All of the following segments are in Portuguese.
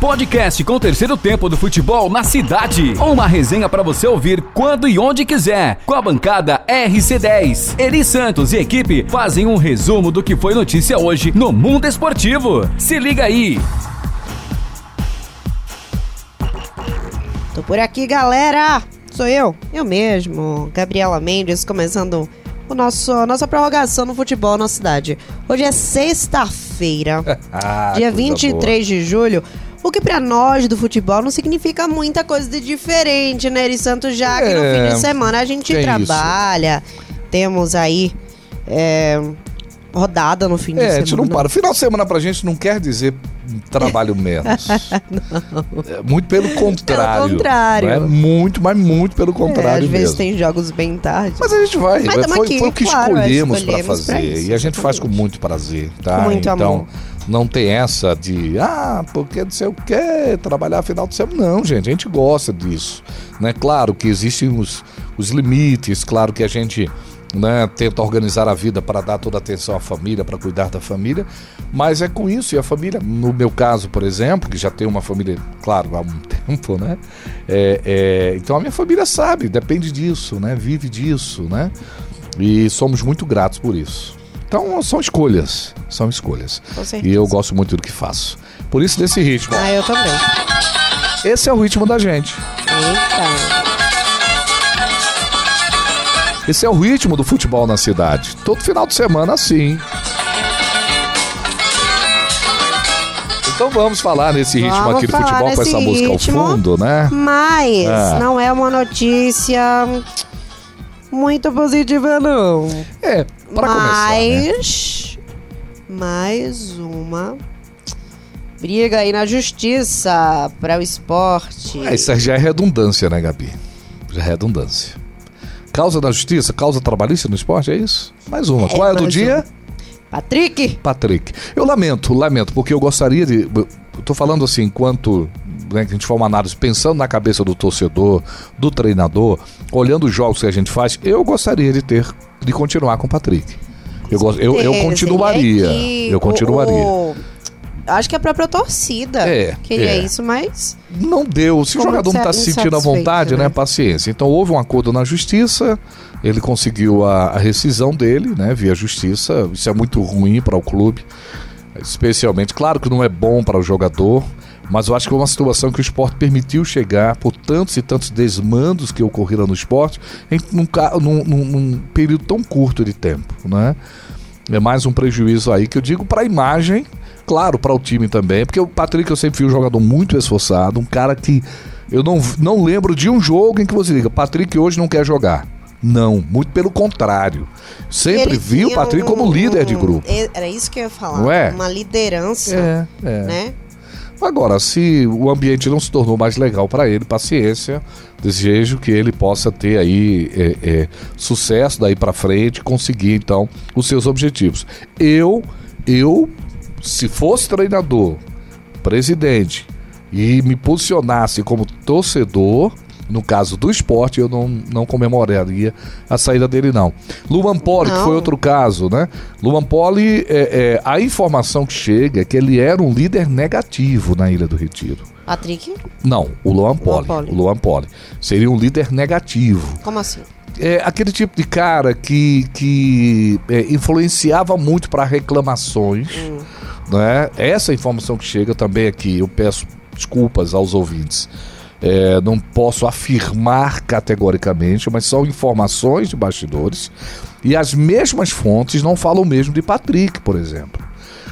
Podcast com o terceiro tempo do futebol na cidade. Uma resenha para você ouvir quando e onde quiser. Com a bancada RC10. Eri Santos e equipe fazem um resumo do que foi notícia hoje no mundo esportivo. Se liga aí. Tô por aqui, galera. Sou eu, eu mesmo, Gabriela Mendes, começando o nosso, a nossa prorrogação no futebol na cidade. Hoje é sexta-feira, Ah, dia coisa 23 de julho. O que pra nós do futebol não significa muita coisa de diferente, né, Eri Santos? Já que no É, fim de semana a gente tem trabalha, temos aí é, rodada no fim de É, a semana. gente não para. Final de semana pra gente não quer dizer trabalho menos. É, muito pelo contrário. contrário. É muito, mas muito pelo É, contrário às vezes mesmo. tem jogos bem tarde. Mas a gente vai. Mas foi, aqui, foi o que claro, é, escolhemos para escolhemos pra fazer. isso, e a gente faz com exatamente. muito prazer, tá? Muito então, amor. Não tem essa de, ah, porque não sei o que, trabalhar final de semana. Não, gente, a gente gosta disso. Né? Claro que existem os, os limites, claro que a gente né, tenta organizar a vida para dar toda a atenção à família, para cuidar da família, mas é com isso. E a família, no meu caso, por exemplo, que já tenho uma família, claro, há um tempo, né? É, é, então a minha família sabe, depende disso, né? Vive disso, né? E somos muito gratos por isso. Então são escolhas, são escolhas. E eu gosto muito do que faço. Por isso desse ritmo. Ah, eu também. Esse é o ritmo da gente. Eita. Esse é o ritmo do futebol na cidade. Todo final de semana assim. Então vamos falar nesse ritmo Vamos aqui do futebol com essa música ao ritmo. fundo, né? Mas Ah. não é uma notícia muito positiva, não. É, pra começar. Né? Mas. Mais uma. Briga aí na justiça para o esporte. É, isso já é redundância, né, Gabi? Já é redundância. Causa da justiça, causa trabalhista no esporte, é isso? Mais uma. Qual é a do dia? Patrick? Patrick. Eu lamento, lamento, porque eu gostaria de. Eu tô falando assim, enquanto né, que a gente for uma análise pensando na cabeça do torcedor, do treinador, olhando os jogos que a gente faz, eu gostaria de ter, de continuar com o Patrick. Eu, gosto- eu, eu continuaria. é Eu continuaria. o- o- Acho que a própria torcida É, queria é. isso, mas. Não deu. Se o jogador não está se sentindo à vontade, né? né? Paciência. Então houve um acordo na justiça, ele conseguiu a, a rescisão dele, né? Via justiça. Isso é muito ruim para o clube. Especialmente, claro que não é bom para o jogador, mas eu acho que foi uma situação que o esporte permitiu chegar por tantos e tantos desmandos que ocorreram no esporte em num, num- num- período tão curto de tempo, né? É mais um prejuízo aí que eu digo para a imagem, claro, para o time também, porque o Patrick eu sempre fui um jogador muito esforçado, um cara que eu não, não lembro de um jogo em que você diga, Patrick hoje não quer jogar. Não, muito pelo contrário. Sempre ele vi o tinha Patrick um- como líder de um- grupo. Era isso que eu ia falar. Não é? Uma liderança, É, é. né? Agora, se o ambiente não se tornou mais legal para ele, paciência, desejo que ele possa ter aí é, é, sucesso daí para frente, conseguir então os seus objetivos. Eu, eu, se fosse treinador, presidente e me posicionasse como torcedor, no caso do esporte, eu não, não comemoraria a saída dele, não. Luan Poli, que foi outro caso, né? Luan Poli, é, é, a informação que chega é que ele era um líder negativo na Ilha do Retiro. Patrick? Não, o Luan Poli. Poli. O Luan Poli. Seria um líder negativo. Como assim? É aquele tipo de cara que, que é, influenciava muito para reclamações. Né? Essa informação que chega também aqui, eu peço desculpas aos ouvintes. É, não posso afirmar categoricamente, mas são informações de bastidores. E as mesmas fontes não falam mesmo de Patrick, por exemplo.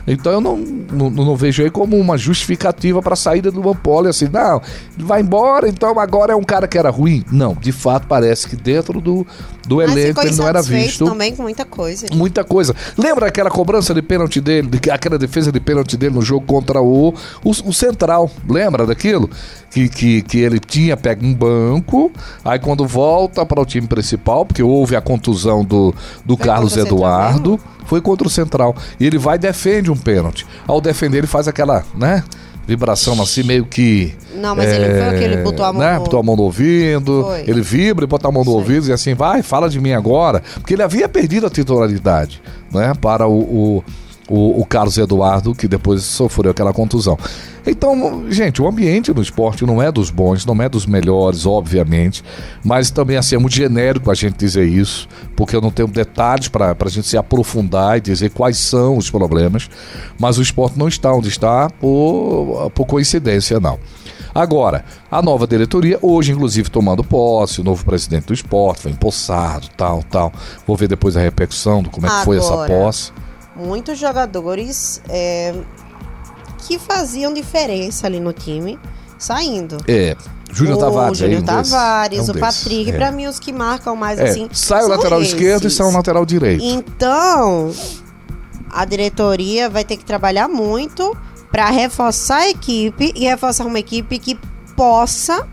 Então eu não, não, não vejo aí como uma justificativa para a saída do Lampoli, assim, não, vai embora, então agora é um cara que era ruim. Não, de fato parece que dentro do, do elenco ele não era visto também com muita coisa. muita coisa. Lembra aquela cobrança de pênalti dele, de- aquela defesa de pênalti dele no jogo contra o, o, o Central? Lembra daquilo? Que, que, que ele tinha pego um banco, aí quando volta para o time principal, porque houve a contusão do, do Foi Carlos Eduardo, foi contra o Central. E ele vai e defende um pênalti. Ao defender, ele faz aquela, né? Vibração assim, meio que. Não, mas ele foi aquele botou a mão né, no- botou a mão no ouvido, Foi. ele vibra e bota a mão no aí. ouvido e assim, vai, fala de mim agora. Porque ele havia perdido a titularidade, né? Para o, o, o, o Carlos Eduardo, que depois sofreu aquela contusão. Então, gente, o ambiente no esporte não é dos bons, não é dos melhores, obviamente, mas também assim é muito genérico a gente dizer isso, porque eu não tenho detalhes para a gente se aprofundar e dizer quais são os problemas, mas o esporte não está onde está por, por coincidência, não. Agora, a nova diretoria, hoje, inclusive, tomando posse, o novo presidente do esporte, foi empossado, tal, tal. Vou ver depois a repercussão do como é que foi essa Agora, posse. Muitos jogadores é, que faziam diferença ali no time saindo. É, Júnior o Tavares, é desses. Tavares, É um o Patrick, é. pra mim os que marcam mais É, assim. sai o lateral esquerdo e esses. sai o lateral direito. Então, a diretoria vai ter que trabalhar muito pra reforçar a equipe e reforçar uma equipe que possa,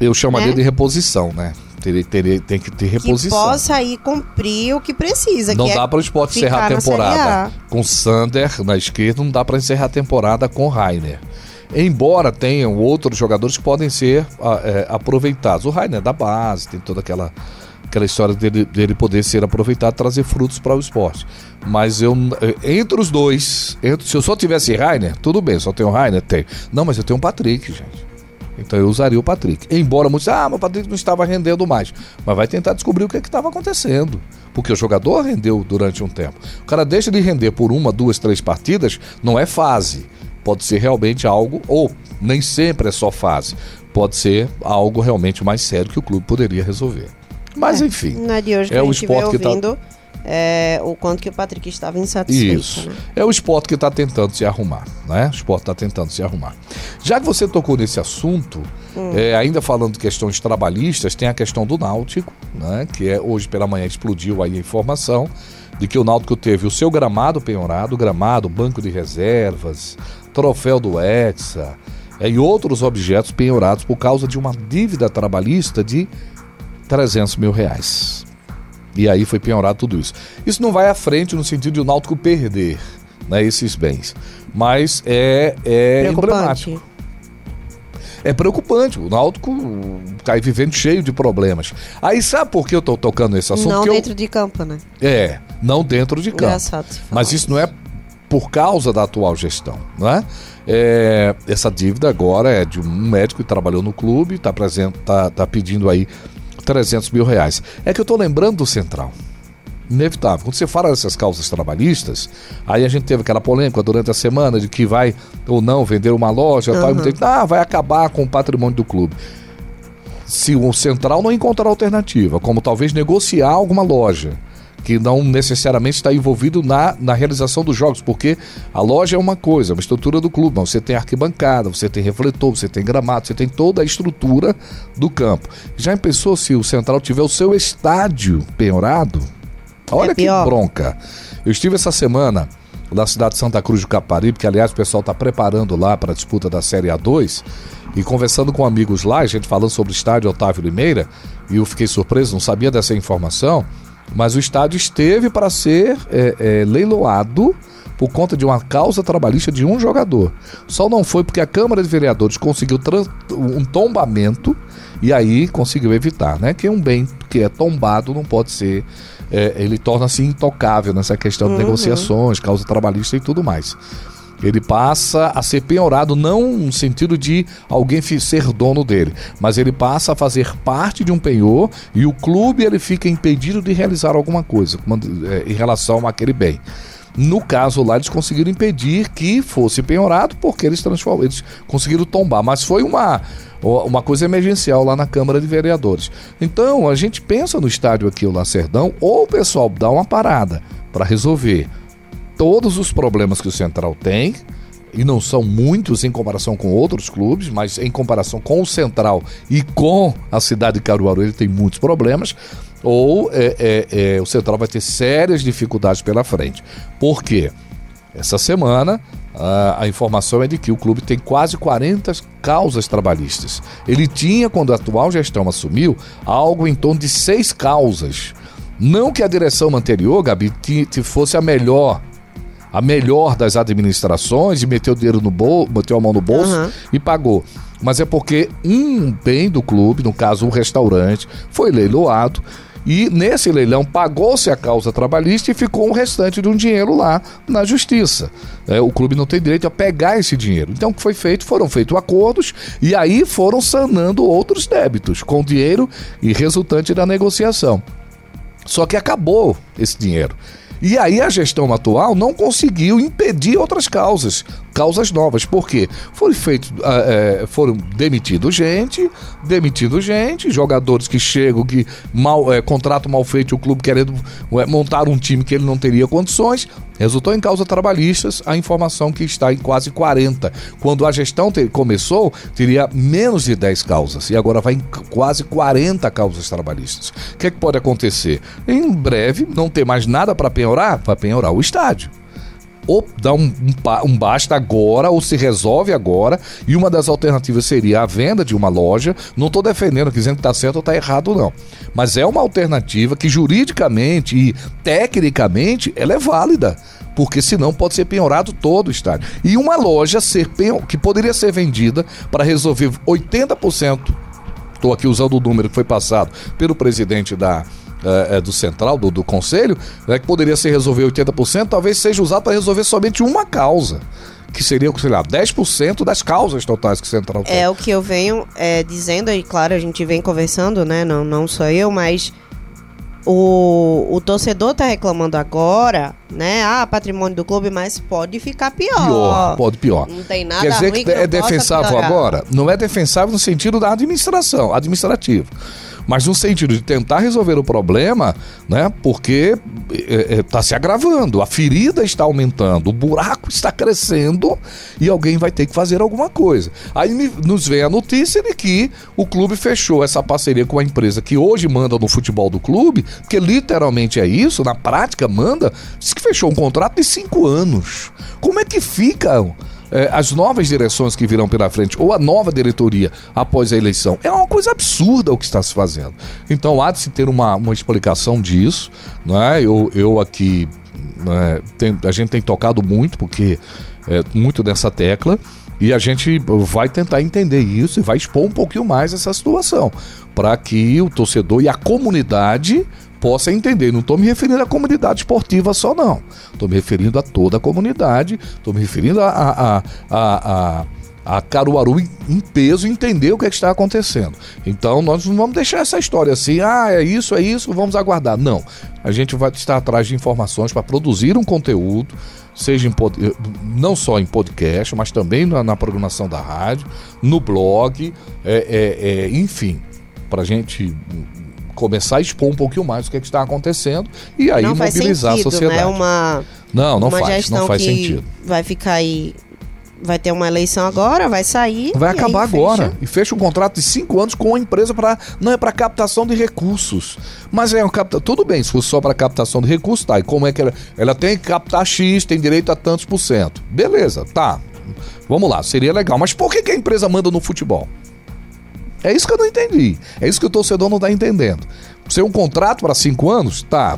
Eu chamaria né? de reposição, né? Teria, tem que ter que reposição. possa aí cumprir o que precisa. Não que dá é para o esporte encerrar a temporada com Sander na esquerda, não dá para encerrar a temporada com Rainer. Embora tenham outros jogadores que podem ser ah, é, aproveitados. O Rainer é da base, tem toda aquela, aquela história dele, dele poder ser aproveitado, trazer frutos para o esporte. Mas eu, eh, entre os dois, entre- se eu só tivesse Rainer, tudo bem, só tenho Rainer, tem. Não, mas eu tenho o Patrick, gente. Então eu usaria o Patrick. Embora muitos, ah, mas o Patrick não estava rendendo mais. Mas vai tentar descobrir o que é estava acontecendo. Porque o jogador rendeu durante um tempo. O cara deixa de render por uma, duas, três partidas, não é fase. Pode ser realmente algo, ou nem sempre é só fase. Pode ser algo realmente mais sério que o clube poderia resolver. Mas É, enfim. Não é de hoje que É o esporte que tá- ouvindo é, o quanto que o Patrick estava insatisfeito. Isso. né? É o esporte que está tentando se arrumar, né? O esporte está tentando se arrumar. Já que você tocou nesse assunto, é, ainda falando de questões trabalhistas, tem a questão do Náutico, né? Que é hoje pela manhã explodiu aí a informação de que o Náutico teve o seu gramado penhorado, gramado, banco de reservas, troféu do Hexa é, e outros objetos penhorados por causa de uma dívida trabalhista de 300 mil reais. E aí foi penhorado tudo isso. Isso não vai à frente no sentido de o Náutico perder né, esses bens. Mas é, é emblemático. Preocupante. É preocupante. O Náutico está aí vivendo cheio de problemas. Aí sabe por que eu estou tocando nesse assunto? Não Porque eu- dentro de campo, né? É, não dentro de campo. Engraçado Mas isso não é por causa da atual gestão, não é? É, essa dívida agora é de um médico que trabalhou no clube, está tá, tá pedindo aí 300 mil reais. É que eu estou lembrando do Central. Inevitável. Quando você fala dessas causas trabalhistas, aí a gente teve aquela polêmica durante a semana de que vai ou não vender uma loja, tal, e gente, ah, vai acabar com o patrimônio do clube se o central não encontrar alternativa, como talvez negociar alguma loja, que não necessariamente está envolvido na, na realização dos jogos, porque a loja é uma coisa, uma estrutura do clube, mas você tem arquibancada, você tem refletor, você tem gramado, você tem toda a estrutura do campo. Já pensou se o central tiver o seu estádio penhorado? Olha que pior. bronca. Eu estive essa semana na cidade de Santa Cruz do Caparibe, que aliás o pessoal está preparando lá para a disputa da Série A2, e conversando com amigos lá, a gente falando sobre o estádio Otávio Limeira, e eu fiquei surpreso, não sabia dessa informação, mas o estádio esteve para ser é, é, leiloado por conta de uma causa trabalhista de um jogador. Só não foi porque a Câmara de Vereadores conseguiu um tombamento e aí conseguiu evitar, né? Que um bem que é tombado não pode ser, é, ele torna-se intocável nessa questão de negociações, causa trabalhista e tudo mais. Ele passa a ser penhorado não no sentido de alguém ser dono dele, mas ele passa a fazer parte de um penhor e o clube ele fica impedido de realizar alguma coisa é, em relação àquele bem. No caso lá, eles conseguiram impedir que fosse penhorado porque eles, transformam, eles conseguiram tombar. Mas foi uma, uma coisa emergencial lá na Câmara de Vereadores. Então, a gente pensa no estádio aqui, o Lacerdão, ou o pessoal dá uma parada para resolver todos os problemas que o Central tem, e não são muitos em comparação com outros clubes, mas em comparação com o Central e com a cidade de Caruaru, ele tem muitos problemas, ou é, é, é, o Central vai ter sérias dificuldades pela frente. Por quê? Essa semana, a, informação é de que o clube tem quase 40 causas trabalhistas. Ele tinha, quando a atual gestão assumiu, algo em torno de seis causas. Não que a direção anterior, Gabi, ti- ti- fosse a melhor a melhor das administrações e meteu o dinheiro no bolso, meteu a mão no bolso Aham. e pagou. Mas é porque um bem do clube, no caso um restaurante, foi leiloado E nesse leilão pagou-se a causa trabalhista e ficou o restante de um dinheiro lá na justiça. É, o clube não tem direito a pegar esse dinheiro. Então o que foi feito? Foram feitos acordos e aí foram sanando outros débitos com dinheiro e resultante da negociação. Só que acabou esse dinheiro. E aí a gestão atual não conseguiu impedir outras causas, causas novas. Por quê? Foram feitos, é, foram demitidos gente, demitidos gente, jogadores que chegam, que mal, é, contrato mal feito, o clube querendo é, montar um time que ele não teria condições. Resultou em causa trabalhistas a informação que está em quase 40. Quando a gestão te, começou, teria menos de 10 causas e agora vai em quase 40 causas trabalhistas. O que, é que pode acontecer? Em breve, não ter mais nada para penhorar, vai penhorar o estádio ou dá um, um, um, basta agora, ou se resolve agora, e uma das alternativas seria a venda de uma loja. Não estou defendendo, dizendo que está certo ou está errado, não. Mas é uma alternativa que juridicamente e tecnicamente ela é válida porque senão pode ser penhorado todo o estádio. E uma loja ser penhor, que poderia ser vendida para resolver 80%, estou aqui usando o número que foi passado pelo presidente da, é, é, do central, do, do conselho, é, que poderia ser resolver 80%, talvez seja usado para resolver somente uma causa. Que seria, sei lá, 10% das causas totais que o Central tem. É o que eu venho é, dizendo, e claro, a gente vem conversando, né? Não, não só eu, mas o, o torcedor tá reclamando agora, né? Ah, patrimônio do clube, mas pode ficar pior. Pior, pode pior. Não tem nada Quer dizer que, que é defensável agora? Não é defensável no sentido da administração, administrativo mas no sentido de tentar resolver o problema, né? Porque está é, é, tá se agravando, a ferida está aumentando, o buraco está crescendo e alguém vai ter que fazer alguma coisa. Aí me, nos vem a notícia de que o clube fechou essa parceria com a empresa que hoje manda no futebol do clube, porque literalmente é isso, na prática manda, diz que fechou um contrato de cinco anos. Como é que fica? É, as novas direções que virão pela frente ou a nova diretoria após a eleição. É uma coisa absurda o que está se fazendo. Então há de se ter uma, uma explicação disso. Né? Eu, eu aqui, né, tem, a gente tem tocado muito, porque é muito dessa tecla. E a gente vai tentar entender isso e vai expor um pouquinho mais essa situação, para que o torcedor e a comunidade possa entender. Não estou me referindo à comunidade esportiva só, não. Estou me referindo a toda a comunidade, estou me referindo a, a, a, a, a Caruaru em peso entender o que, é que, está acontecendo. Então nós não vamos deixar essa história assim, ah, é isso, é isso, vamos aguardar. Não. A gente vai estar atrás de informações para produzir um conteúdo, seja em, não só em podcast, mas também na, na programação da rádio, no blog, é, é enfim, para a gente começar a expor um pouquinho mais o que, é que está acontecendo e aí não mobilizar sentido, a sociedade. Né? Uma, não, não uma faz, não faz sentido. Vai ficar aí vai ter uma eleição agora, vai sair. Vai acabar agora. Fecha. E fecha um contrato de cinco anos com a empresa para. Não é para captação de recursos. Mas é um capta. Tudo bem, se fosse só para captação de recursos, tá. E como é que ela. Ela tem que captar X, tem direito a tantos por cento. Beleza, tá. Vamos lá, seria legal. Mas por que, que a empresa manda no futebol? É isso que eu não entendi. É isso que o torcedor não está entendendo. Ser um contrato para cinco anos? Tá.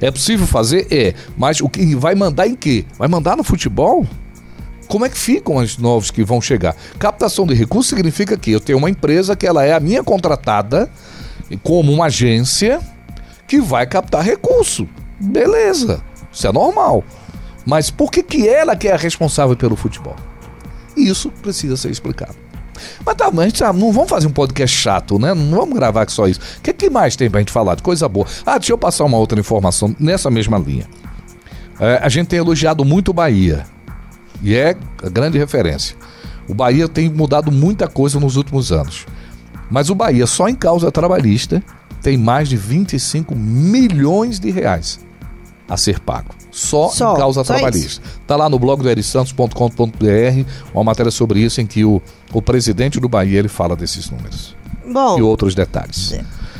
É possível fazer? É. Mas o que vai mandar em quê? Vai mandar no futebol? Como é que ficam os novos que vão chegar? Captação de recursos significa que eu tenho uma empresa que ela é a minha contratada como uma agência que vai captar recurso. Beleza. Isso é normal. Mas por que, que ela que é a responsável pelo futebol? Isso precisa ser explicado. Mas tá, mas sabe, não vamos fazer um podcast chato, né? Não vamos gravar só isso. O que, que mais tem pra gente falar de coisa boa? Ah, deixa eu passar uma outra informação nessa mesma linha. É, a gente tem elogiado muito o Bahia. E é a grande referência. O Bahia tem mudado muita coisa nos últimos anos. Mas o Bahia, só em causa trabalhista, tem mais de 25 milhões de reais a ser pago. Só, só em causa só trabalhista. Está lá no blog do erisantos.com.br uma matéria sobre isso em que o, o presidente do Bahia ele fala desses números. Bom, e outros detalhes.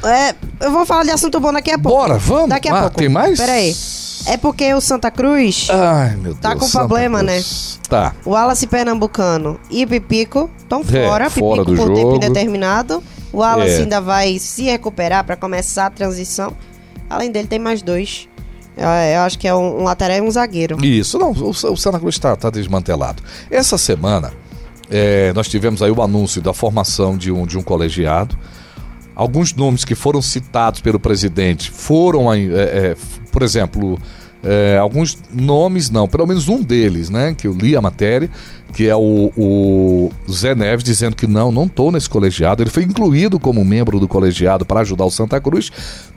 É, eu vou falar de assunto bom daqui a pouco. Bora, vamos. Daqui a ah, pouco. Tem mais? Peraí. É porque o Santa Cruz Ai, meu tá Deus, com Santa problema, né? Cruz. Tá. O Wallace Pernambucano e Pipico estão É, fora. fora Pipico do por tempo jogo. indeterminado. O Wallace É. ainda vai se recuperar para começar a transição. Além dele, tem mais dois. Eu, acho que é um, um lateral e um zagueiro. Isso, não, o, o Santa Cruz está tá desmantelado. Essa semana, é, nós tivemos aí o anúncio da formação de um, de um colegiado. alguns nomes que foram citados pelo presidente foram, é, é, por exemplo, é, alguns nomes, não, pelo menos um deles, né? Que eu li a matéria, que é o, o Zé Neves dizendo que não, não estou nesse colegiado. Ele foi incluído como membro do colegiado para ajudar o Santa Cruz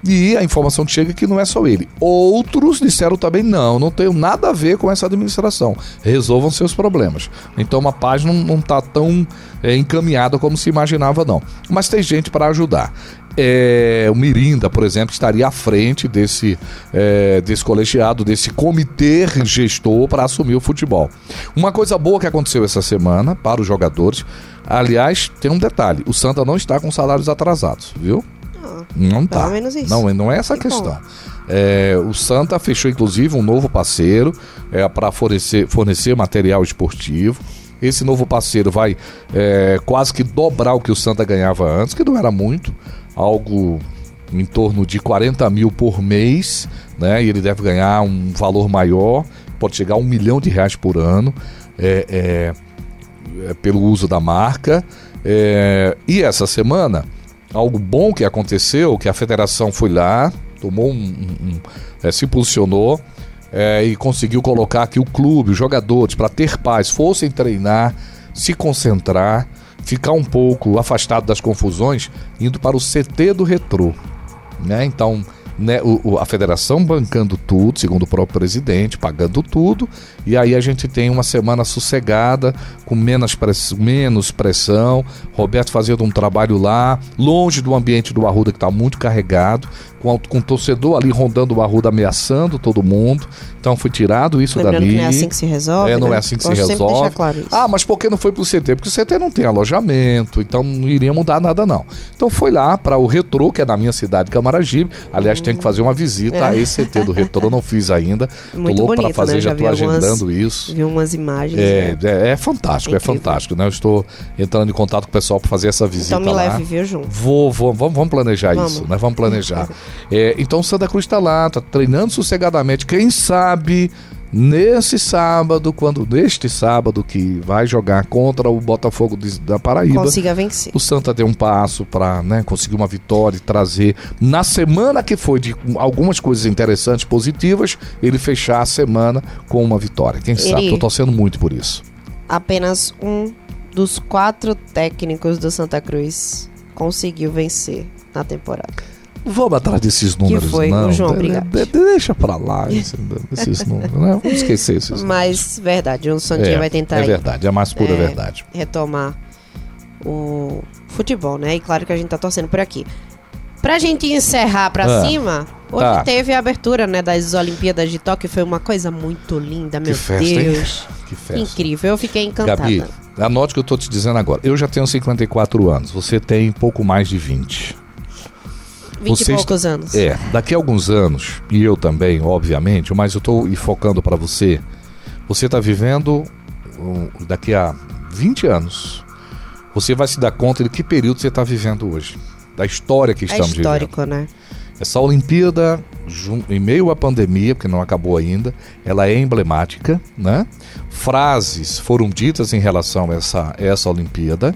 e a informação chega que não é só ele. Outros disseram também não, não tenho nada a ver com essa administração. Resolvam seus problemas. Então uma página não está tão é, encaminhada como se imaginava não. Mas tem gente para ajudar é, o Mirinda, por exemplo, estaria à frente desse, é, desse colegiado, desse comitê gestor para assumir o futebol. Uma coisa boa que aconteceu essa semana para os jogadores, aliás, tem um detalhe: o Santa não está com salários atrasados, viu? Ah, não tá. pelo menos isso. Não, não é essa a Que questão. É, o Santa fechou inclusive um novo parceiro é, para fornecer, fornecer material esportivo. Esse novo parceiro vai é, quase que dobrar o que o Santa ganhava antes, que não era muito, algo em torno de 40 mil por mês, né? E ele deve ganhar um valor maior, pode chegar a um milhão de reais por ano, é, é, é, pelo uso da marca. É, e essa semana, algo bom que aconteceu, que a federação foi lá, tomou um, um- um- é, se posicionou é, e conseguiu colocar que o clube, os jogadores, para ter paz, fossem treinar, se concentrar, ficar um pouco afastado das confusões, indo para o CT do Retrô. Né? Então, né, o- a federação bancando tudo, segundo o próprio presidente, pagando tudo, e aí a gente tem uma semana sossegada, com menos, press- menos pressão, Roberto fazendo um trabalho lá, longe do ambiente do Arruda que está muito carregado, com, com o torcedor ali rondando o Arruda, ameaçando todo mundo. Então foi tirado isso Lembrando dali. não é assim que se resolve. É, não né? é assim que se sempre de resolve. claro. Ah, mas por que não foi pro CT? Porque o CT não tem alojamento, então não iria mudar nada não. Então foi lá para o Retrô, que é na minha cidade, Camaragibe. Aliás, tem que fazer uma visita a esse CT do Retrô, não fiz ainda. Tô É. Muito louco para bonito, fazer, né? já Já tô vi algumas- agendando isso. Vi umas imagens. É, né? é, é fantástico, é Incrível. fantástico, né? Eu estou entrando em contato com o pessoal para fazer essa visita Então me lá. leve, viu, junto. Vou, vou, vamos, vamos planejar Vamos. isso, né? Vamos planejar. É, então Santa Cruz está lá, tá treinando sossegadamente. Quem sabe nesse sábado, quando neste sábado que vai jogar contra o Botafogo de- da Paraíba, Consiga vencer. o Santa deu um passo para né, conseguir uma vitória e trazer na semana que foi de algumas coisas interessantes, positivas, ele fechar a semana com uma vitória. Quem sabe? Ele- Tô torcendo muito por isso. Apenas um dos quatro técnicos do Santa Cruz conseguiu vencer na temporada. Vamos atrás desses números, foi, não. João, De- obrigado. de- deixa pra lá esse- esses números, né? Vamos esquecer esses números. Mas, verdade, o Santinha é, vai tentar É verdade, é a mais pura É. verdade. retomar o futebol, né? E claro que a gente tá torcendo por aqui. Pra gente encerrar pra Ah, cima, hoje tá. teve a abertura, né, das Olimpíadas de Tóquio, foi uma coisa muito linda, meu festa, hein? Deus. Que festa. Incrível, eu fiquei encantada. Gabi, anote o que eu tô te dizendo agora. Eu já tenho 54 anos, você tem pouco mais de 20. 20 vocês- e poucos anos. É, daqui a alguns anos, e eu também, obviamente, mas eu tô focando para você. Você tá vivendo um, daqui a 20 anos. Você vai se dar conta de que período você tá vivendo hoje. Da história que É estamos vivendo. histórico, né? Essa Olimpíada, em meio à pandemia, porque não acabou ainda, ela é emblemática, né? Frases foram ditas em relação a essa, essa Olimpíada.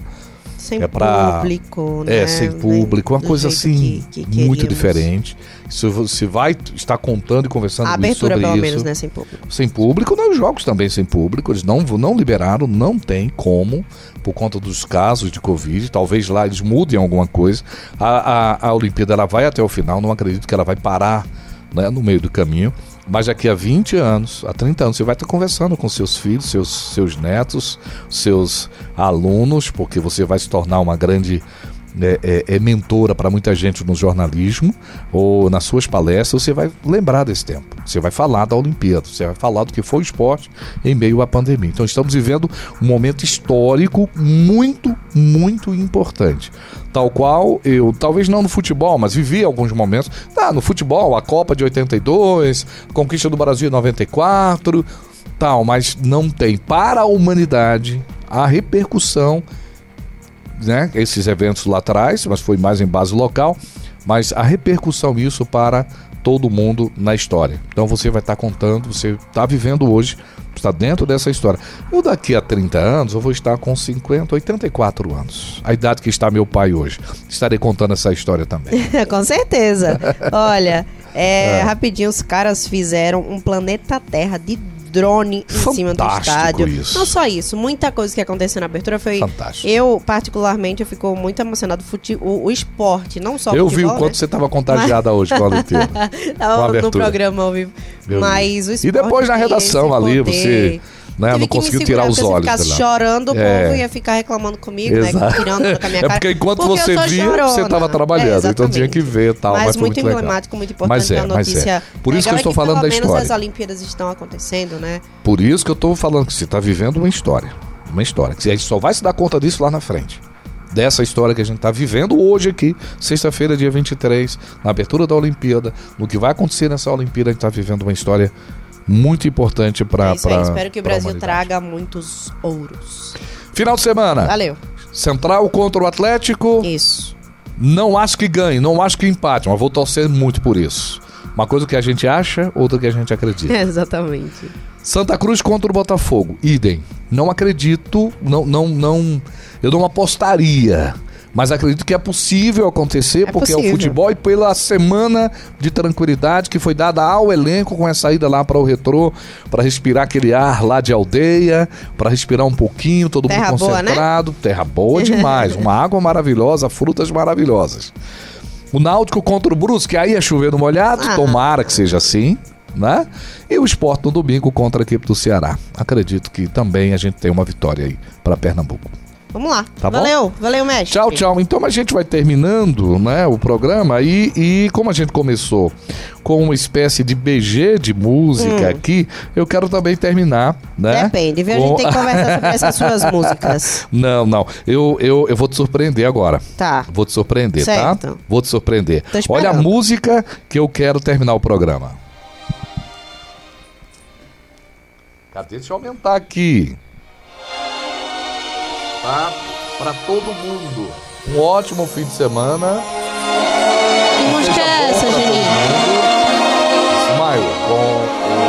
Sem É pra- público, né? É, sem público, uma Do coisa assim, que- que muito diferente. Se você vai estar contando e conversando A abertura, sobre pelo isso. menos, né? Sem público. Sem público, não, os jogos também sem público, eles não, não liberaram, não tem como, por conta dos casos de Covid. Talvez lá eles mudem alguma coisa. A, a, a Olimpíada ela vai até o final, não acredito que ela vai parar né, no meio do caminho. Mas daqui a 20 anos, a 30 anos, você vai estar conversando com seus filhos, seus, seus netos, seus alunos, porque você vai se tornar uma grande é, é, é mentora para muita gente no jornalismo ou nas suas palestras, você vai lembrar desse tempo. Você vai falar da Olimpíada, você vai falar do que foi o esporte em meio à pandemia. Então estamos vivendo um momento histórico muito, muito importante. Tal qual eu, talvez não no futebol, mas vivi alguns momentos. Ah, no futebol, a Copa de 82, a conquista do Brasil em 94, tal, mas não tem para a humanidade a repercussão né, esses eventos lá atrás, mas foi mais em base local, mas a repercussão isso para todo mundo na história. Então você vai estar contando, você está vivendo hoje Está dentro dessa história. Eu daqui a 30 anos, eu vou estar com 50, 84 anos. A idade que está meu pai hoje. Estarei contando essa história também. com certeza. Olha, é, é. rapidinho, os caras fizeram um planeta Terra de drone em Fantástico cima do estádio. Isso. Não só isso, muita coisa que aconteceu na abertura foi. Fantástico. Eu, particularmente, eu fico muito emocionado fute... o, o esporte, não só Eu futebol, vi o quanto né? você estava contagiada hoje com a Olimpíada. Tava no programa ao vivo. Mas o esporte. E depois na redação ali, você né? Não conseguiu tirar os olhos. Se ficasse chorando, o é. povo ia ficar reclamando comigo, né? Exato. né? Tirando com a minha cara. É porque enquanto porque você via, chorona. você estava trabalhando, é, então tinha que ver tal. Mas, mas muito, muito emblemático, muito importante mas é, a notícia. Mas é. Por isso que eu estou falando da história. as Olimpíadas estão acontecendo, né? Por isso que eu estou falando que você está vivendo uma história. Uma história. Que a gente só vai se dar conta disso lá na frente dessa história que a gente está vivendo hoje aqui, sexta-feira, dia 23, na abertura da Olimpíada, no que vai acontecer nessa Olimpíada, a gente está vivendo uma história muito importante para. É Espero que o Brasil traga muitos ouros. Final de semana. Valeu. Central contra o Atlético. Isso. Não acho que ganhe, não acho que empate, mas vou torcer muito por isso. Uma coisa que a gente acha, outra que a gente acredita. É, exatamente. Santa Cruz contra o Botafogo. Idem. Não acredito, não, não, não. Eu não apostaria mas acredito que é possível acontecer, é porque possível. é o futebol e pela semana de tranquilidade que foi dada ao elenco com a saída lá para o retrô, para respirar aquele ar lá de aldeia, para respirar um pouquinho, todo terra mundo concentrado. Boa, né? Terra boa demais, uma água maravilhosa, frutas maravilhosas. O Náutico contra o Brusque, aí é chover no molhado, ah. tomara que seja assim. Né? E o esporte no domingo contra a equipe do Ceará. Acredito que também a gente tem uma vitória aí para Pernambuco. Vamos lá. Tá valeu, bom? valeu, mestre. Tchau, tchau. Então a gente vai terminando né, o programa e, e como a gente começou com uma espécie de BG de música hum. aqui, eu quero também terminar, né? Depende, viu? A gente tem que conversar sobre essas suas músicas. Não, não. Eu, eu, eu vou te surpreender agora. Tá. Vou te surpreender, tá? certo. tá? Vou te surpreender. Olha a música que eu quero terminar o programa. Cadê? Deixa eu aumentar aqui tá? Para todo mundo. Um ótimo fim de semana. Que música é essa, Geni? Smile, com o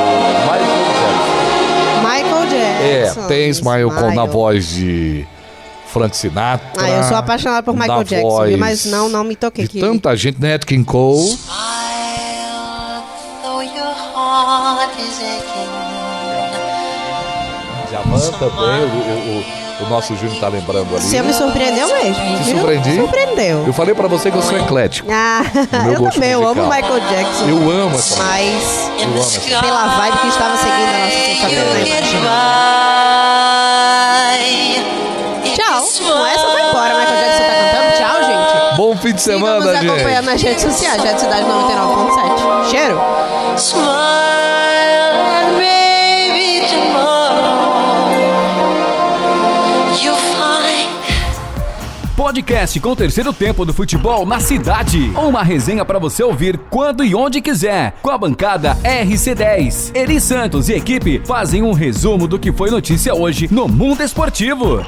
Michael Jackson. Michael Jackson. É, tem Smile, Smile. Com, na voz de Frank Sinatra. Ah, eu sou apaixonado por Michael Jackson, mas não, não me toquei aqui. Tanta gente, Nat King Cole. Smile, though your heart is aching. Diamante também, o, o o nosso Júnior tá lembrando ali. Você me surpreendeu mesmo. Te surpreendi? Surpreendeu. Eu falei pra você que eu sou eclético. Ah, eu também, eu amo Michael Jackson. Eu amo essa Mas, eu amo essa pela vibe que estava seguindo a nossa sexta-feira Tchau. Com essa foi embora, Michael Jackson tá cantando. Tchau, gente. Bom fim de semana, gente. nos acompanhando nas redes sociais, Jet Cidade 99.7. Cheiro. Smile, Podcast com o terceiro tempo do futebol na cidade. Uma resenha para você ouvir quando e onde quiser. Com a bancada RC10. Eri Santos e equipe fazem um resumo do que foi notícia hoje no mundo esportivo.